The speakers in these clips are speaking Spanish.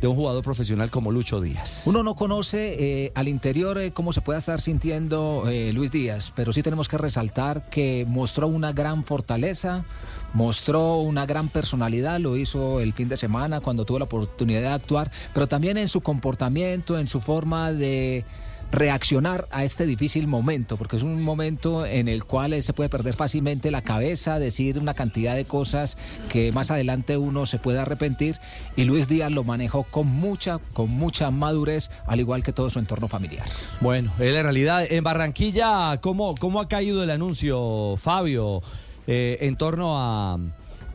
De un jugador profesional como Lucho Díaz. Uno no conoce eh, al interior eh, cómo se pueda estar sintiendo eh, Luis Díaz, pero sí tenemos que resaltar que mostró una gran fortaleza, mostró una gran personalidad, lo hizo el fin de semana cuando tuvo la oportunidad de actuar, pero también en su comportamiento, en su forma de reaccionar a este difícil momento, porque es un momento en el cual él se puede perder fácilmente la cabeza, decir una cantidad de cosas que más adelante uno se puede arrepentir y Luis Díaz lo manejó con mucha, con mucha madurez, al igual que todo su entorno familiar. Bueno, en la realidad, en Barranquilla, ¿cómo, cómo ha caído el anuncio, Fabio, eh, en torno a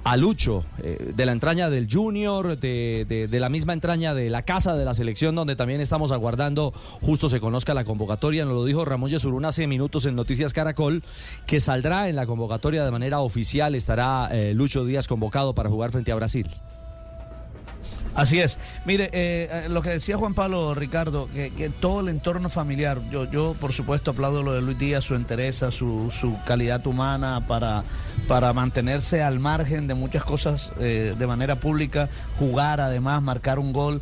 a Lucho, eh, de la entraña del Junior, de, de, la misma entraña de la casa de la selección, donde también estamos aguardando justo se conozca la convocatoria. Nos lo dijo Ramón Yesurún hace minutos en Noticias Caracol, que saldrá en la convocatoria de manera oficial. Estará eh, Lucho Díaz convocado para jugar frente a Brasil. Así es. Mire, eh, lo que decía Juan Pablo Ricardo, que, todo el entorno familiar, yo, yo por supuesto aplaudo lo de Luis Díaz, su entereza, su, su calidad humana para, para mantenerse al margen de muchas cosas eh, de manera pública, jugar además, marcar un gol.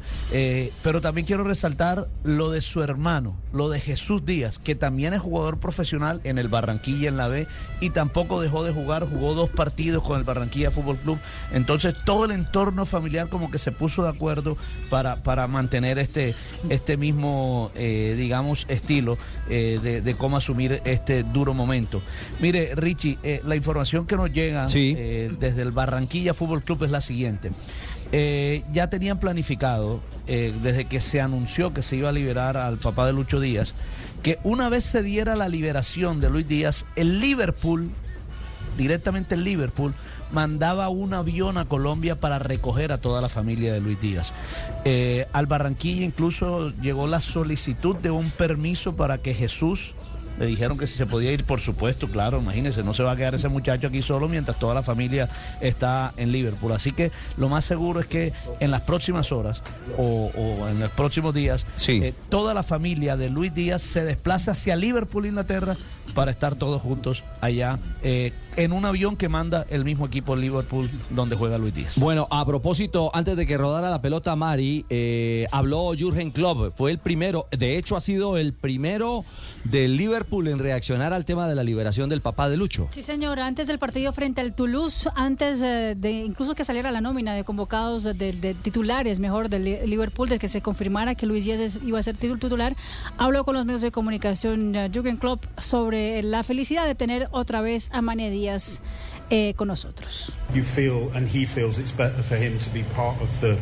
pero también quiero resaltar lo de su hermano, lo de Jesús Díaz, que también es jugador profesional en el Barranquilla en la B y tampoco dejó de jugar, jugó dos partidos con el Barranquilla Fútbol Club. Entonces todo el entorno familiar como que se puso de acuerdo para, para mantener este, este mismo, eh, digamos, estilo eh, de, cómo asumir este duro momento. Mire, Richie, eh, la información que nos llega desde el Barranquilla Fútbol Club es la siguiente. ya tenían planificado, desde que se anunció que se iba a liberar al papá de Lucho Díaz, que una vez se diera la liberación de Luis Díaz, el Liverpool, directamente el Liverpool, mandaba un avión a Colombia para recoger a toda la familia de Luis Díaz. Eh, al Barranquilla incluso llegó la solicitud de un permiso para que Jesús le dijeron que si se podía ir, por supuesto, claro, imagínense, no se va a quedar ese muchacho aquí solo mientras toda la familia está en Liverpool. Así que lo más seguro es que en las próximas horas o, en los próximos días, eh, toda la familia de Luis Díaz se desplaza hacia Liverpool, Inglaterra, para estar todos juntos allá eh, en un avión que manda el mismo equipo Liverpool donde juega Luis Díaz. Bueno, a propósito, antes de que rodara la pelota Mari, eh, habló Jürgen Klopp, fue el primero, de hecho ha sido el primero del Liverpool en reaccionar al tema de la liberación del papá de Lucho. Sí, señor, antes del partido frente al Toulouse, antes eh, de incluso que saliera la nómina de convocados de, titulares, mejor, del Liverpool, de que se confirmara que Luis Díaz iba a ser titular, habló con los medios de comunicación Jürgen Klopp sobre la felicidad de tener otra vez a Mané Díaz eh, con nosotros. You feel and he feels it's better for him to be part of the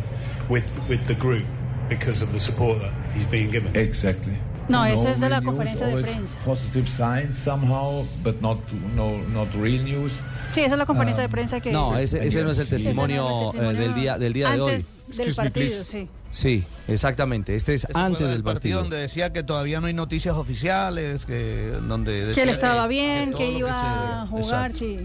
with with the group because of the support that he's being given. Exactly. No, eso es de la conferencia de prensa. Positive signs somehow, but not no not real news. Sí, esa es la conferencia de prensa que No, ese, ese no es el testimonio, eh, del día del día de hoy. Del partido, sí. Sí, exactamente. Este es antes del partido. donde decía que todavía no hay noticias oficiales, que donde decía que él estaba bien, que, iba a jugar, sí.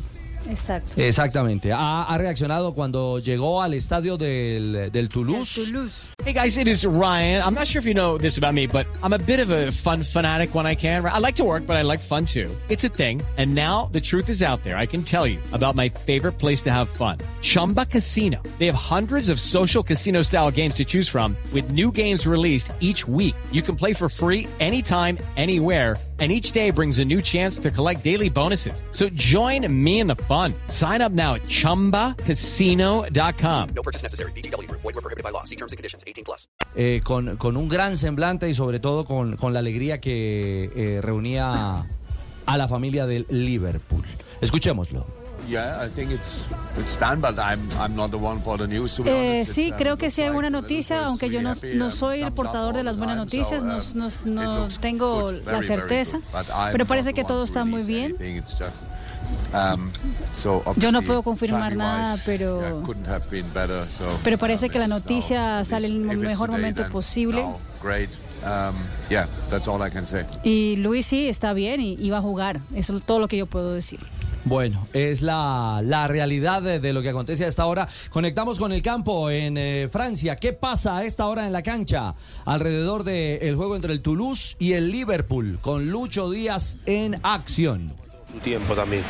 Exacto. Exactamente. Ha, ha, reaccionado cuando llegó al estadio del, del Toulouse. Toulouse. Hey guys, it is Ryan. I'm not sure if you know this about me, but I'm a bit of a fun fanatic when I can. I like to work, but I like fun too. It's a thing. And now the truth is out there. I can tell you about my favorite place to have fun. Chumba Casino. They have hundreds of social casino style games to choose from with new games released each week. You can play for free anytime, anywhere and each day brings a new chance to collect daily bonuses. So join me in the fun. Sign up now at ChumbaCasino.com. No purchase necessary. BGW. Void were prohibited by law. See terms and conditions. 18 plus. Eh, con, con, un gran semblante y sobre todo con, con la alegría que eh, reunía a la familia del Liverpool. Escuchémoslo. Yeah, I think it's it's done, but I'm I'm not the one for the news. To be Eh, sí, um, creo que sí hay buena noticia, aunque yo no, no um, soy el portador de las buenas noticias, no, um, no- no tengo la certeza, pero parece que todo to está muy bien. Yo no puedo confirmar nada, pero- Pero parece que la noticia sale en el mejor momento posible. great. Um, yeah, that's all I can say. Y Luis sí está bien y, y va a jugar. Eso es todo lo que yo puedo decir. Bueno, es la, la realidad de, de lo que acontece a esta hora. Conectamos con el campo en eh, Francia. ¿Qué pasa a esta hora en la cancha? Alrededor del juego entre el Toulouse y el Liverpool, con Lucho Díaz en acción. su tiempo también.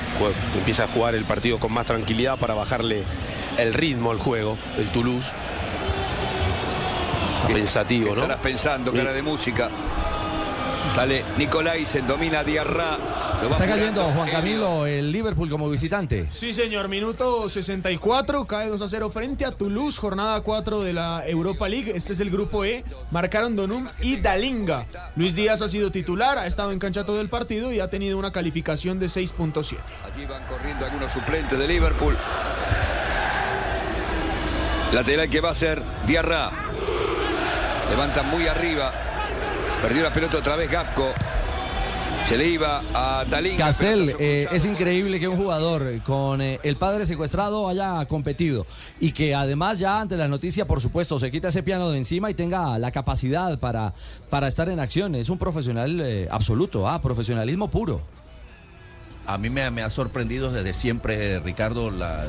Empieza a jugar el partido con más tranquilidad para bajarle el ritmo al juego, el Toulouse. Está pensativo, ¿no? Estarás pensando, cara de música. Sale Nicolaisen, domina Diarra. Lo va Está cayendo Juan Camilo el Liverpool como visitante. Sí, señor, minuto 64, cae 2 a 0 frente a Toulouse, jornada 4 de la Europa League. Este es el grupo E. Marcaron Donum y Dalinga. Luis Díaz ha sido titular, ha estado en cancha todo el partido y ha tenido una calificación de 6.7. Allí van corriendo algunos suplentes de Liverpool. Lateral que va a ser Diarra. Levanta muy arriba. Perdió la pelota otra vez Gapco. Se le iba a Dalinga. Castel, eh, es increíble que un jugador con eh, el padre secuestrado haya competido y que además ya ante la noticia, por supuesto, se quita ese piano de encima y tenga la capacidad para, para estar en acción. Es un profesional eh, absoluto, ah, profesionalismo puro. A mí me, ha sorprendido desde siempre, Ricardo, la,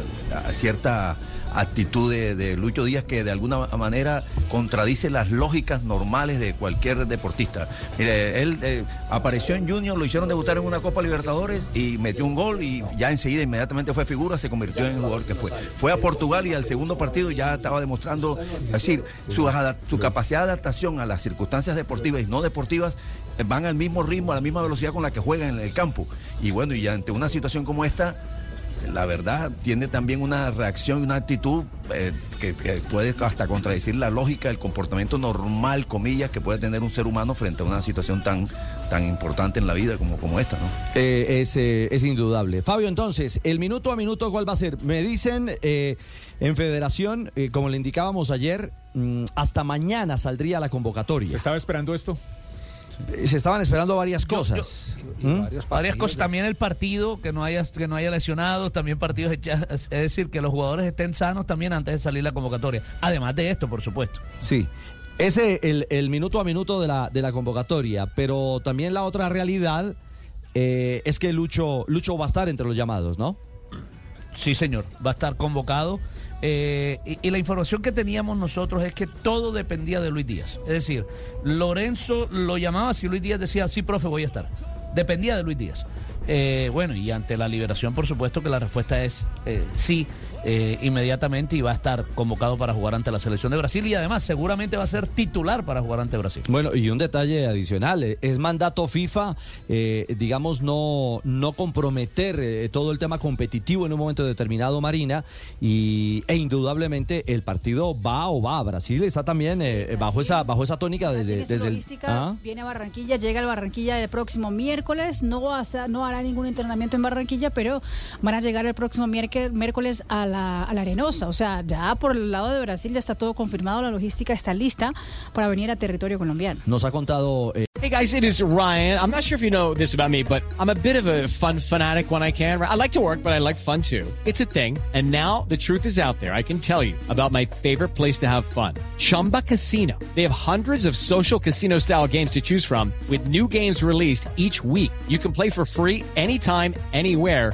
cierta actitud de, Lucho Díaz que de alguna manera contradice las lógicas normales de cualquier deportista. Mire, él eh, apareció en Junior, lo hicieron debutar en una Copa Libertadores y metió un gol y ya enseguida inmediatamente fue figura, se convirtió en el jugador que fue. Fue a Portugal y al segundo partido ya estaba demostrando, es decir, su, su capacidad de adaptación a las circunstancias deportivas y no deportivas van al mismo ritmo, a la misma velocidad con la que juegan en el campo. Y bueno, y ante una situación como esta, la verdad tiene también una reacción y una actitud eh, que, que puede hasta contradecir la lógica, el comportamiento normal, comillas, que puede tener un ser humano frente a una situación tan, tan importante en la vida como, como esta, ¿no? Eh, es, eh, es indudable. Fabio, entonces, el minuto a minuto, ¿cuál va a ser? Me dicen eh, en federación, eh, como le indicábamos ayer, mm, hasta mañana saldría la convocatoria. ¿Se estaba esperando esto? Se estaban esperando varias cosas. ¿Mm? Varias cosas. También el partido, que no haya, que no haya lesionados, también partidos hechas- es decir, que los jugadores estén sanos también antes de salir la convocatoria. Además de esto, por supuesto. Sí. Ese el, el minuto a minuto de la, de la convocatoria, pero también la otra realidad eh, es que Lucho, Lucho va a estar entre los llamados, ¿no? Sí, señor, va a estar convocado. Eh, y, la información que teníamos nosotros es que todo dependía de Luis Díaz. Es decir, Lorenzo lo llamaba si Luis Díaz decía, sí, profe, voy a estar. Dependía de Luis Díaz. Eh, bueno, y ante la liberación, por supuesto que la respuesta es eh, sí. Eh, inmediatamente y va a estar convocado para jugar ante la selección de Brasil y además seguramente va a ser titular para jugar ante Brasil. Bueno, y un detalle adicional, eh, es mandato FIFA, eh, digamos, no, no comprometer eh, todo el tema competitivo en un momento determinado, Marina, y, e indudablemente el partido va o va. Brasil está también eh, bajo, esa, bajo esa tónica desde, desde el... ¿Ah? viene a Barranquilla, llega al Barranquilla el próximo miércoles, no, hace- no hará ningún entrenamiento en Barranquilla, pero van a llegar el próximo miércoles, miércoles a, la, a la Arenosa. O sea, ya por el lado de Brasil ya está todo confirmado, la logística está lista para venir a territorio colombiano. Nos ha contado... eh, Hey guys, it is Ryan. I'm not sure if you know this about me, but I'm a bit of a fun fanatic when I can. I like to work, but I like fun too. It's a thing. And now the truth is out there. I can tell you about my favorite place to have fun. Chumba Casino. They have hundreds of social casino style games to choose from with new games released each week. You can play for free anytime, anywhere.